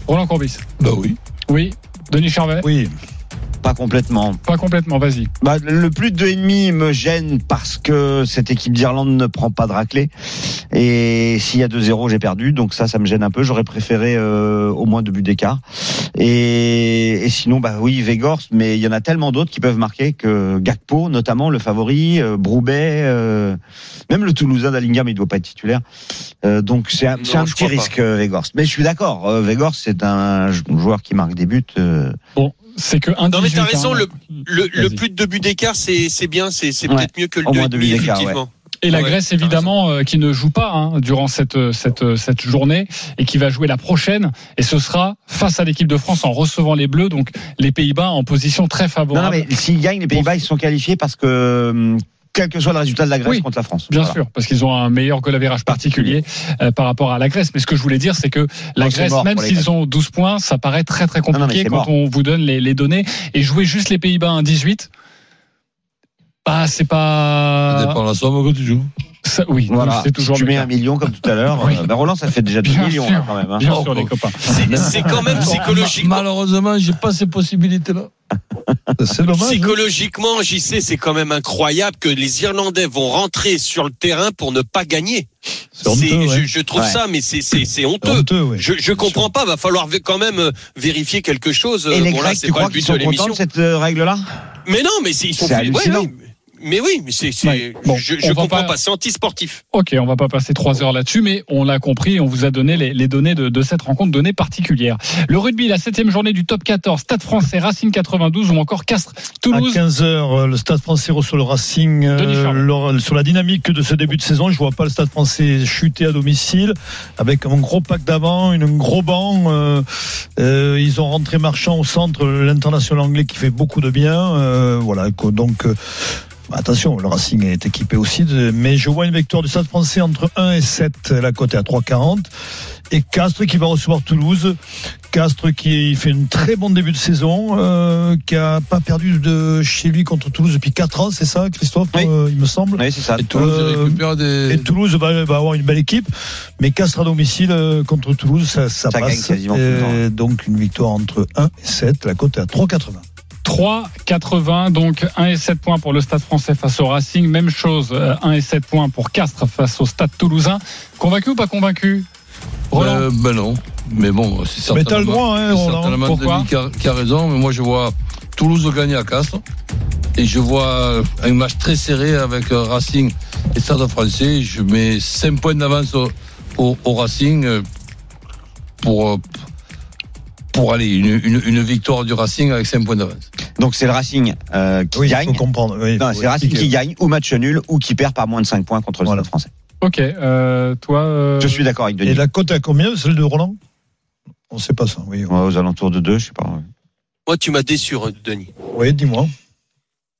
Roland Courbis. Bah oui. Oui. Denis Charvet? Oui. Pas complètement. Pas complètement, vas-y. Bah, le plus de 2,5 me gêne parce que cette équipe d'Irlande ne prend pas de raclée. Et s'il y a 2-0, j'ai perdu. Donc ça, ça me gêne un peu. J'aurais préféré euh, au moins deux buts d'écart. Et, et sinon, bah oui, Vegors, mais il y en a tellement d'autres qui peuvent marquer que Gakpo, notamment le favori, euh, Broubet, euh, même le Toulousain d'Allingham, il doit pas être titulaire. Euh, donc c'est un, Non, c'est un petit risque, euh, Vegors. Mais je suis d'accord. Euh, Vegors, c'est un joueur qui marque des buts. euh, Bon, c'est que un Non mais t'as 18, raison, hein. le, le, plus de deux buts d'écart, c'est c'est bien, c'est c'est Ouais. peut-être mieux que le Au 2,5 moins deux buts d'écart, effectivement. Et la Ouais, Grèce, évidemment, euh, qui ne joue pas hein, durant cette, cette, cette journée et qui va jouer la prochaine. Et ce sera face à l'équipe de France en recevant les Bleus. Donc les Pays-Bas en position très Non, favorable. non, mais s'ils gagnent, les Pays-Bas, ils sont qualifiés parce que, hum, quel que soit le résultat de la Grèce Oui, contre la France. Bien Voilà. sûr, parce qu'ils ont un meilleur goal average particulier euh, par rapport à la Grèce. Mais ce que je voulais dire, c'est que la Non, c'est Grèce, même s'ils ont 12 points, ça paraît très très non, compliqué quand mort. on vous donne les, les données. Et jouer juste les Pays-Bas à 18, bah c'est Ça pas. dépend de la somme que tu joues. Ça- oui, Voilà. c'est toujours si tu mets un million comme tout à l'heure, Oui. euh, ben Roland, ça fait déjà 2 Bien millions sûr. là, quand même. hein. Bien Oh, sûr, les oh. copains. C'est quand même psychologiquement. Malheureusement, j'ai pas ces possibilités-là. C'est dommage. hein. Psychologiquement, j'y sais, c'est quand même incroyable que les Irlandais vont rentrer sur le terrain pour ne pas gagner. C'est honteux, ouais. je, je trouve Ouais. ça, mais c'est c'est c'est C'est honteux. honteux, ouais. Je, je comprends pas. Va falloir quand même euh, vérifier quelque chose. Et Euh, les bon, là, Grecs, c'est tu pas crois le qu'ils sont de contents l'émission. de cette euh, règle-là? Mais non, mais c'est ils sont C'est plus- ouais, hallucinant. Mais oui, mais c'est c'est Ouais. Bon, je, je comprends pas- pas. C'est anti-sportif. Ok, on va pas passer trois heures là-dessus, mais on l'a compris, on vous a donné les, les données de, de cette rencontre, données particulières. Le rugby, la septième journée du top 14, Stade français, Racing 92 ou encore Castres, Toulouse. À 15h, le Stade français reçoit le Racing. euh, sur la dynamique de ce début de saison, je vois pas le Stade français chuter à domicile avec un gros pack d'avant, un gros banc. euh, euh, ils ont rentré Marchand au centre, l'international anglais qui fait beaucoup de bien. euh, voilà, donc. Attention, le Racing est équipé aussi, de- mais je vois une victoire du Stade français entre 1 et 7, la cote est à 3,40. Et Castres qui va recevoir Toulouse. Castres qui fait une très bon début de saison, euh, qui a pas perdu de chez lui contre Toulouse depuis 4 ans, c'est ça, Christophe, Oui. euh, il me semble? Oui, c'est ça. Et Toulouse Euh, récupère des. Et Toulouse va, va avoir une belle équipe, mais Castres à domicile contre Toulouse, ça, ça, Ça gagne passe. quasiment Et donc une victoire entre 1 et 7, la cote est à 3,80. 3,80, donc 1 et 7 points pour le Stade français face au Racing. Même chose, euh, 1 et 7 points pour Castres face au Stade toulousain. Convaincu ou pas convaincu Roland Euh, ben non. Mais bon, c'est Mais t'as le certainement, droit, hein, c'est Roland. certainement Pourquoi qui a, qui a raison. Mais moi, je vois Toulouse gagner à Castres. Et je vois un match très serré avec euh, Racing et Stade français. Je mets 5 points d'avance au, au- au Racing euh, pour, euh, pour aller une, une, une victoire du Racing avec 5 points d'avance. Donc c'est le Racing euh, qui Oui, il gagne. faut comprendre. Oui, Non, faut c'est le Racing qui gagne ou match nul ou qui perd par moins de 5 points contre le Voilà. Stade français. Ok, euh, toi. euh, Je suis d'accord avec Et Denis. la cote à combien, celle de Roland? On sait pas ça, oui. Ouais, aux alentours de 2, je sais pas. Moi, tu m'as déçu, Denis. Oui, dis-moi.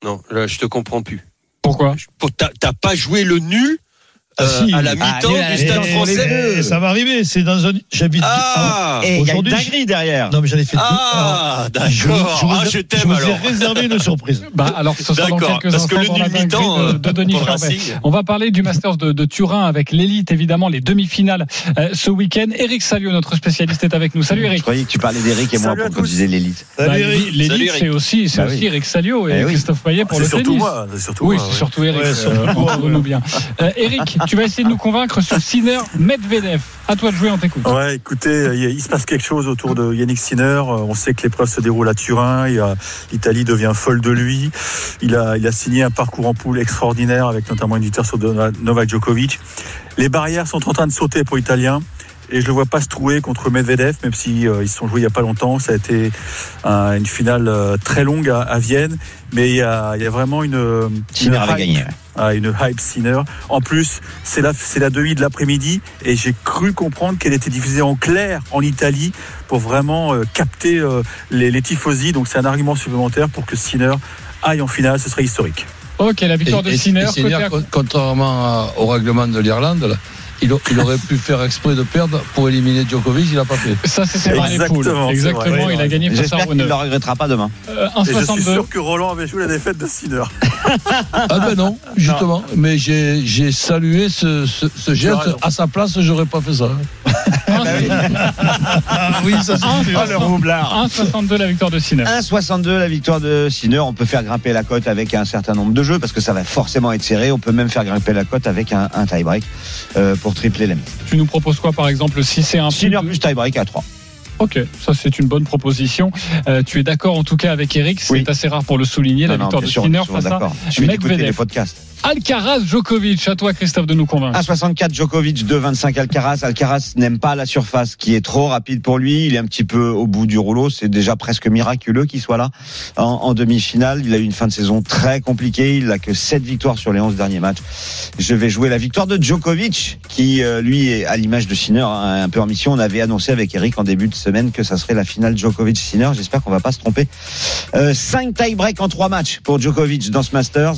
Non, là, je te comprends plus. Pourquoi? Pour- T'as pas joué le nul euh, si. à la Ah, mi-temps la du Stade français. Eh, ça va arriver, c'est dans un. J'habite. Ah, Et il y a une dinguerie derrière. Non, mais j'en ai fait deux. ah, je- d'accord. je vous- Ah, je Je t'aime alors. réservé une surprise. Bah alors ce sera dans D'accord, quelques parce que instants le nul mi-temps de, de Denis. On va parler du Masters de, de Turin avec l'élite évidemment les demi-finales euh, ce week-end. Eric Salio, notre spécialiste, est avec nous. Salut Je Eric. croyais que tu parlais d'Eric et moi Salut pour qu'on tous. disait l'élite. Bah, Salut, Eric. Salut, L'élite c'est aussi c'est aussi oui. Eric Salio et Eh oui. Christophe Payet pour le surtout tennis. moi, surtout Oui, moi, c'est ouais. surtout Eric. Euh, surtout bien. Euh, Eric, tu vas essayer de nous convaincre sur Sinner Medvedev. À toi de jouer, on t'écoute. Ouais, écoutez, euh, il, se passe quelque chose autour de Yannick Sinner. Euh, On sait que l'épreuve se déroule à Turin. L'Italie devient folle de lui. Il a, signé un parcours en poule extraordinaire avec notamment une victoire sur Novak Djokovic. Les barrières sont en train de sauter pour l'Italien. Et je le vois pas se trouver contre Medvedev, même si euh, ils se sont joués il y a pas longtemps. Ça a été un- une finale euh, très longue à, à Vienne, mais il y a, il y a vraiment une, euh, Sinner une avait hype. gagné. ouais. Ah, une hype Sinner. En plus, c'est la, c'est la demi de l'après-midi et j'ai cru comprendre qu'elle était diffusée en clair en Italie pour vraiment euh, capter euh, les, les tifosi. Donc c'est un argument supplémentaire pour que Sinner aille en finale. Ce serait historique. Ok, la victoire de Et- Sinner. à- contrairement au règlement de l'Irlande, là, il, a- il aurait pu faire exprès de perdre pour éliminer Djokovic, il n'a pas fait. Ça, c'était dans les poules. Exactement, il a gagné face à J'espère qu'il ne le regrettera pas demain. Euh, Et je suis 1,62. sûr que Roland avait joué la défaite de Sinner. Ah ben non, justement. Mais j'ai salué ce, ce, ce geste. À sa place, j'aurais pas fait ça. Ah oui, ça c'est Oh, le roublard. 1,62 la victoire de Sinner. 1,62 la victoire de Sinner. On peut faire grimper la cote avec un certain nombre de jeux parce que ça va forcément être serré. On peut même faire grimper la cote avec un, un tie-break euh, pour tripler les Tu nous proposes quoi, par exemple, si c'est un de- plus tie-break à 3. Ok, ça c'est une bonne proposition. Euh, tu es d'accord en tout cas avec Eric, c'est Oui. assez rare pour le souligner, la Non, victoire de Sinner face à les podcasts. Alcaraz Djokovic. À toi Christophe de nous convaincre. 1,64 Djokovic, 2,25 Alcaraz. Alcaraz n'aime pas la surface qui est trop rapide pour lui. Il est un petit peu au bout du rouleau. C'est déjà presque miraculeux qu'il soit là en, demi-finale. Il a eu une fin de saison très compliquée. Il n'a que 7 victoires sur les 11 derniers matchs. Je vais jouer la victoire de Djokovic, qui euh, lui est à l'image de Sinner, hein, un peu en mission. On avait annoncé avec Eric en début de semaine que ça serait la finale Djokovic-Sinner. J'espère qu'on va pas se tromper. Euh, 5 tie-break en 3 matchs pour Djokovic dans ce Masters.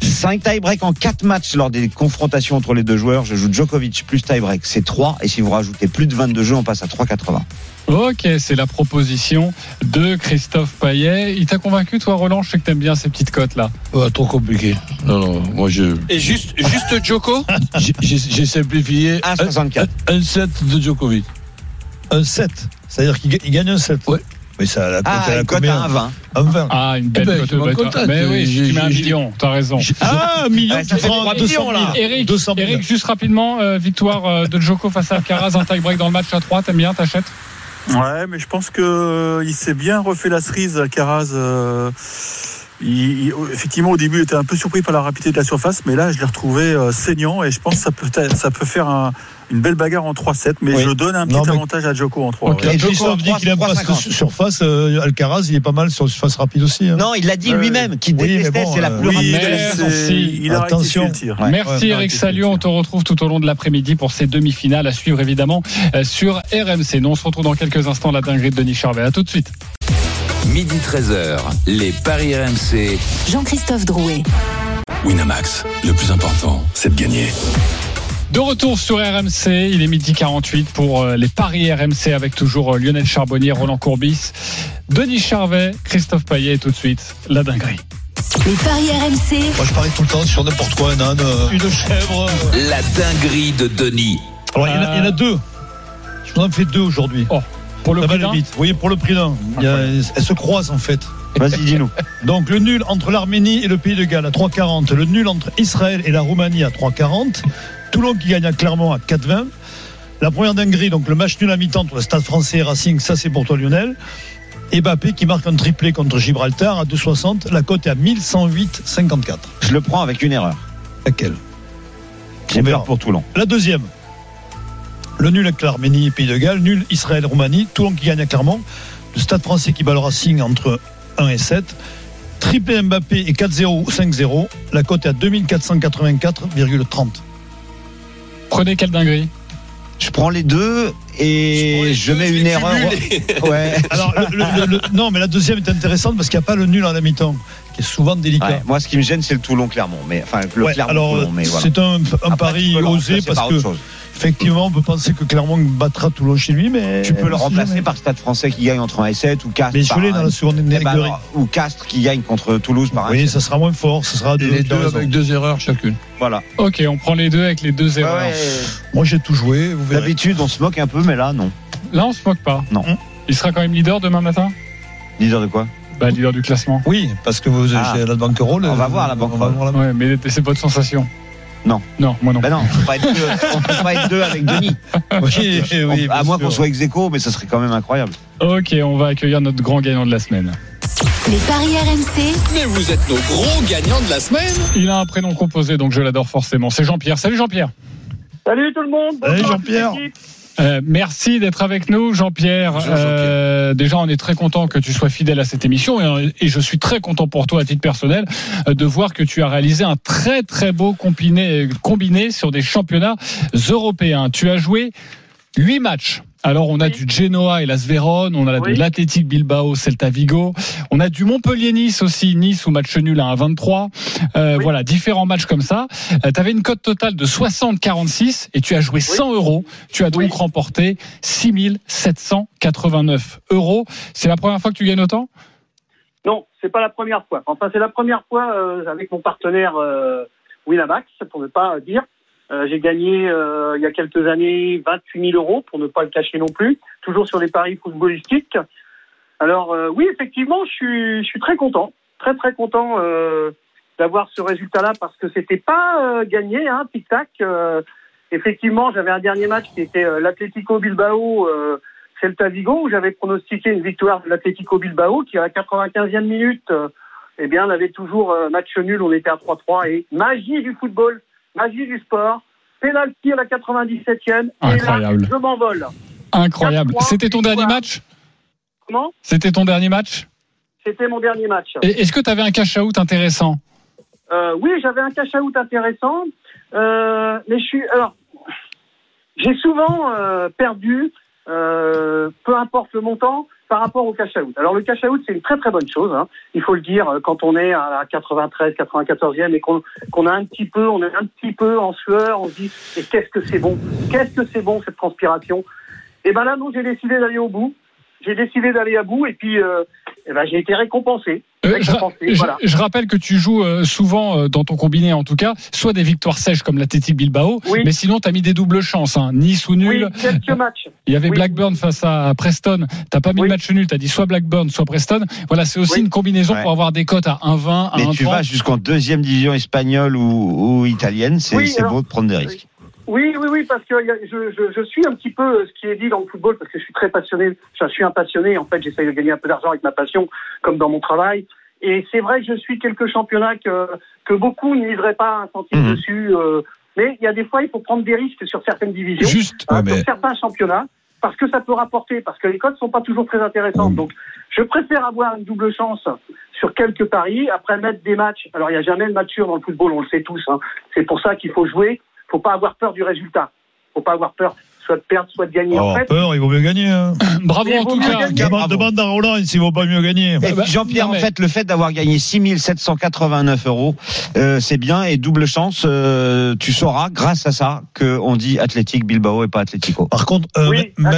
5 tie-break en 4 matchs lors des confrontations entre les deux joueurs. Je joue Djokovic plus tie-break, c'est 3. Et si vous rajoutez plus de 22 jeux, on passe à 3,80. Ok, c'est la proposition de Christophe Payet. Il t'a convaincu toi Roland? Je sais que t'aimes bien ces petites cotes là. Ouais, trop compliqué. Non, non, moi je. Et juste, juste Joko j'ai- simplifié 1,64. un, un set de Djokovic. un 7. C'est-à-dire qu'il ga- il gagne un 7. Ouais. Mais ça, la cote, Ah, elle a une cote combien à 1,20. Un 20. Ah, une belle Eh ben, cote. Mais oui, J'ai- tu mets un million, t'as raison. Ah, un million, Ouais, tu ça fait prends 3 200 millions, 000. là. Eric, 200 000. Eric, juste rapidement, euh, victoire euh, de Djoko face à Alcaraz, un tie-break dans le match à 3, t'aimes bien, t'achètes? Ouais, mais je pense que euh, il s'est bien refait la cerise, Alcaraz. euh, il- il- effectivement, au début, il était un peu surpris par la rapidité de la surface, mais là, je l'ai retrouvé euh, saignant et je pense que ça peut, être- ça peut faire un- une belle bagarre en 3-7, mais Oui. je donne un petit Non, mais- avantage à Djoko en 3. Ok. ouais. Djoko dit 3, qu'il aime pas 3,50. cette surface. euh, Alcaraz, il est pas mal sur surface rapide aussi. hein. Non, il l'a dit lui-même, qu'il Oui, détestait, bon, c'est la euh, plus Oui, rapide de la Merci. saison. c'est- il a Attention. tir. Ouais. Merci Ouais, Eric Salut, on te retrouve tout au long de l'après-midi pour ces demi-finales à suivre évidemment euh, sur RMC. Nous on se retrouve dans quelques instants la dinguerie de Denis Charvet. À tout de suite. Midi 13h, les Paris RMC. Jean-Christophe Drouet. Winamax, le plus important, c'est de gagner. De retour sur RMC, il est midi 48 pour euh, les paris RMC avec toujours euh, Lionel Charbonnier, Roland Courbis, Denis Charvet, Christophe Payet et tout de suite la dinguerie. Les paris RMC. Moi, je parie tout le temps sur n'importe quoi, un âne, euh, une chèvre. La dinguerie de Denis. Alors, il y, en a, il y en a deux. Je vous en fais deux aujourd'hui. Oh, pour le Ça va prix aller d'un vite. Oui, pour le prix d'un. Il y a- Elles se croisent en fait. Vas-y, dis-nous. Donc le nul entre l'Arménie et le Pays de Galles à 3,40. Le nul entre Israël et la Roumanie à 3,40. Toulon qui gagne à Clermont à 4,20. La première dinguerie, donc le match nul à mi-temps entre le Stade français et Racing, ça c'est pour toi Lionel. Et Mbappé qui marque un triplé contre Gibraltar à 2,60. La cote est à 1108,54. Je le prends avec une erreur. Laquelle? J'ai On verra. peur pour Toulon. La deuxième. Le nul avec l'Arménie et Pays de Galles. Nul Israël-Roumanie. Toulon qui gagne à Clermont. Le Stade français qui bat le Racing entre 1 et 7. Triplé Mbappé et 4-0 ou 5-0. La cote est à 2484,30. Prenez quelle dinguerie Je prends les deux et je, mets une erreur. Ouais. Alors, le- le- le- non, mais la deuxième est intéressante parce qu'il n'y a pas le nul en la mi-temps, qui est souvent délicat. Ouais, Moi, ce qui me gêne, c'est le Toulon-Clermont. Mais enfin, le Ouais, Clermont, alors, Toulon, mais voilà. c'est un, un Après, pari osé parce par que, autre chose. Effectivement, on peut penser que Clermont battra Toulon chez lui, mais. Tu peux le remplacer jamais. par Stade français qui gagne entre 1 et 7 ou Castres. Mais je par l'ai un- dans la seconde Eh ben dinguerie. alors, ou Castres qui gagne contre Toulouse par un. Oui, ça sera moins fort, ça sera deux, les deux raison. avec deux erreurs chacune. Voilà. Ok, on prend les deux avec les deux erreurs. ouais. Moi, j'ai tout joué. D'habitude, on se moque un peu, mais là, non. Là on se moque pas. Non. Il sera quand même leader demain matin Leader de quoi? Bah leader du classement. Oui, parce que vous Ah. j'ai la banquerolle. On va voir la banquerolle. Ouais, mais c'est votre sensation. Non. Non, moi non. Bah non, on peut pas être deux, on peut pas être deux avec Denis. Oui, oui, On- à moins qu'on soit ex aequo, mais ça serait quand même incroyable. Ok, on va accueillir notre grand gagnant de la semaine. Les paris RMC, Mais vous êtes nos gros gagnants de la semaine. Il a un prénom composé, donc je l'adore forcément. C'est Jean-Pierre. Salut Jean-Pierre. Salut tout le monde. Salut, Jean-Pierre. Euh, merci d'être avec nous, Jean-Pierre. Euh, déjà, on est très content que tu sois fidèle à cette émission et, et je suis très content pour toi, à titre personnel, euh, de voir que tu as réalisé un très très beau combiné, combiné sur des championnats européens. Tu as joué huit matchs. Alors, on a Oui. du Genoa et Las Vérone, on a Oui. de l'Athletic Bilbao, Celta Vigo, on a du Montpellier-Nice aussi, Nice ou match nul à 1,23. Euh, Oui. Voilà, différents matchs comme ça. tu avais une cote totale de 60-46 et tu as joué 100 euros. Tu as donc remporté 6789 euros. C'est la première fois que tu gagnes autant? Non, c'est pas la première fois. Enfin, c'est la première fois euh, avec mon partenaire euh, Winamax, pour ne pas dire. Euh, J'ai gagné euh, il y a quelques années 28 000 euros, pour ne pas le cacher non plus, toujours sur les paris footballistiques. Alors euh, oui, effectivement, je suis, je suis très content, très très content euh, d'avoir ce résultat-là parce que c'était pas euh, gagné, hein, tic tac. Effectivement, j'avais un dernier match qui était l'Atlético Bilbao. Celta Vigo, où j'avais pronostiqué une victoire de l'Atlético Bilbao, qui à la 95e minute, eh bien, on avait toujours match nul, on était à 3-3, et magie du football, magie du sport, pénalty à la 97e, et là, Incroyable. je m'envole. Incroyable. 4-3, C'était ton dernier match Comment C'était ton dernier match C'était mon dernier match. Est-ce que tu avais un cash-out intéressant Euh, oui, j'avais un cash-out intéressant, euh, mais je suis. Alors, j'ai souvent euh, perdu, peu importe le montant, par rapport au cash-out. Alors, le cash-out, c'est une très très bonne chose. hein. Il faut le dire euh, quand on est à la 93, 94e et qu'on a un petit peu, on est un petit peu en sueur, on se dit, et qu'est-ce que c'est bon? Qu'est-ce que c'est bon cette transpiration? Et ben là, non, j'ai décidé d'aller au bout. J'ai décidé d'aller à bout et puis, euh, eh ben, j'ai été récompensé. Euh, je, Récompensé, je- voilà. je rappelle que tu joues euh, souvent dans ton combiné, en tout cas, soit des victoires sèches comme l'Athletic Bilbao, Oui. mais sinon tu as mis des doubles chances. Hein. Nice ou Oui, nul. quelques matchs. Il y avait Oui. Blackburn face à Preston. T'as pas mis Oui. le match nul. T'as dit soit Blackburn, soit Preston. Voilà, c'est aussi Oui. une combinaison Ouais. pour avoir des cotes à 1,20, à Mais tu vas 1,30. jusqu'en deuxième division espagnole ou, ou italienne, c'est Oui, beau de prendre des risques. Oui, oui, oui, parce que je, je, je suis un petit peu ce qui est dit dans le football, parce que je suis très passionné. Je suis un passionné. En fait, j'essaye de gagner un peu d'argent avec ma passion, comme dans mon travail. Et c'est vrai que je suis quelques championnats que, que beaucoup ne miseraient pas un centime Mhm. dessus. euh, mais il y a des fois, il faut prendre des risques sur certaines divisions, Juste. hein, Ouais, sur mais- certains championnats, parce que ça peut rapporter, parce que les codes sont pas toujours très intéressantes. Mhm. Donc, je préfère avoir une double chance sur quelques paris, après mettre des matchs. Alors, il n'y a jamais de match sûr dans le football, on le sait tous. hein. C'est pour ça qu'il faut jouer. Faut pas avoir peur du résultat. faut pas avoir peur soit de perdre, soit de gagner. Oh, en fait, peur, il vaut mieux gagner. Hein. Bravo en tout cas. Demande, demande à Roland s'il vaut pas mieux gagner. Et bah, Jean-Pierre, mais- en fait, le fait d'avoir gagné 6789 euros, euh, c'est bien et double chance. euh, tu sauras, grâce à ça, que on dit Athletic Bilbao et pas Atletico. Par contre, euh, oui, Bilbao,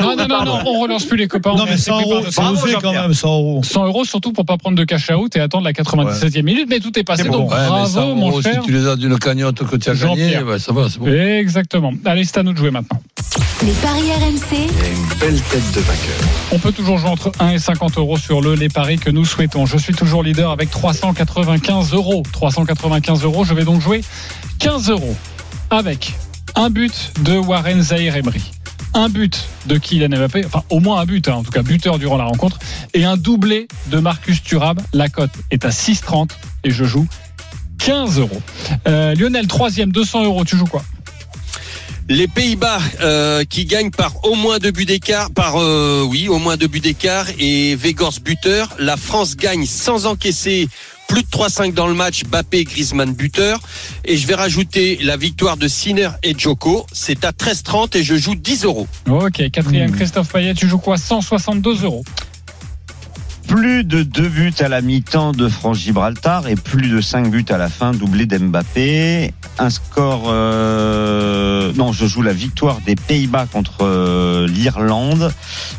Non, non, non, non, on relance plus les copains. non, on mais est 100 assez euros, c'est quand même, 100 euros. 100 euros surtout pour pas prendre de cash out et attendre la 97e minute, mais tout est passé. C'est bon. Donc Ouais, bravo, mon cher. si tu les as d'une cagnotte que tu as gagné, ouais, ça va, c'est bon. Exactement. Allez, c'est à nous de jouer maintenant. Les paris RMC, Il y a une belle tête de vainqueur. On peut toujours jouer entre 1 et 50 euros sur le les paris que nous souhaitons. Je suis toujours leader avec 395 euros. 395 euros. Je vais donc jouer 15 euros avec un but de Warren Zahir Emery. Un but de Kylian Mbappé, enfin au moins un but, hein, en tout cas buteur durant la rencontre, et un doublé de Marcus Thuram. La cote est à 6,30 et je joue 15 euros. Euh, Lionel, troisième, 200 euros, tu joues quoi? Les Pays-Bas euh, qui gagnent par au moins deux buts d'écart, par euh, oui, au moins deux buts d'écart et Vegors buteur. La France gagne sans encaisser plus de 3-5 dans le match, Bappé, Griezmann buteur. Et je vais rajouter la victoire de Sinner et Joko. C'est à 13,30 et je joue 10 euros. Ok, quatrième, Christophe Payet, tu joues quoi? 162 euros. Plus de deux buts à la mi-temps de France-Gibraltar et plus de cinq buts à la fin, doublé d'Mbappé. Un score... euh, Non, je joue la victoire des Pays-Bas contre euh, l'Irlande.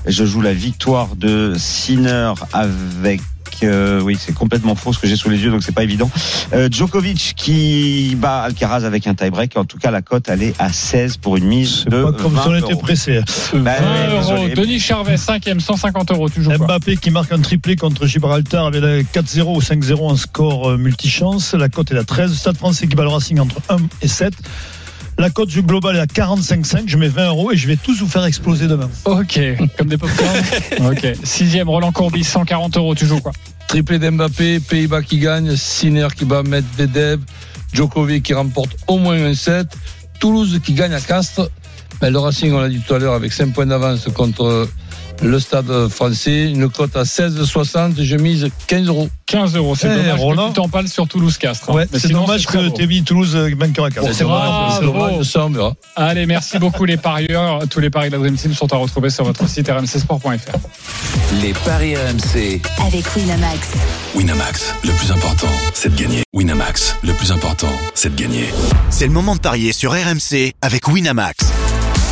Je joue la victoire de Sinner avec euh, oui, c'est complètement faux ce que j'ai sous les yeux, donc c'est pas évident. Euh, Djokovic qui bat Alcaraz avec un tie-break. En tout cas, la cote, elle est à 16 pour une mise de Pas comme 20 si on était euros. pressé. 20 Bah, ouais, euros. Denis Charvet, 5e, 150 euros, toujours. Mbappé qui marque un triplé contre Gibraltar avec la 4-0 ou 5-0 en score multichance. La cote est à 13. Stade français qui bat le Racing entre 1 et 7. La cote du global est à 45,5. Je mets 20 euros et je vais tous vous faire exploser demain. Ok, comme des popcorn. ok. Sixième, Roland Courbis, 140 euros, tu joues quoi Triplé d'Mbappé, Pays-Bas qui gagne, Sinner qui bat Medvedev, Djokovic qui remporte au moins un set, Toulouse qui gagne à Castres. Ben, le Racing, on l'a dit tout à l'heure, avec 5 points d'avance contre le stade français, une cote à 16,60, je mise 15 euros. 15 euros, c'est Eh, dommage Roland. que tu t'en parles sur Toulouse-Castres. hein. Ouais, Mais c'est dommage que tu aies mis Toulouse euh, vainqueur à 4. C'est dommage, c'est dommage, ça on verra. Allez, merci beaucoup les parieurs. Tous les paris de la Dream Team sont à retrouver sur votre site rmcsport.fr. Les paris RMC. Avec Winamax. Winamax, le plus important, c'est de gagner. Winamax, le plus important, c'est de gagner. C'est le moment de parier sur RMC avec Winamax.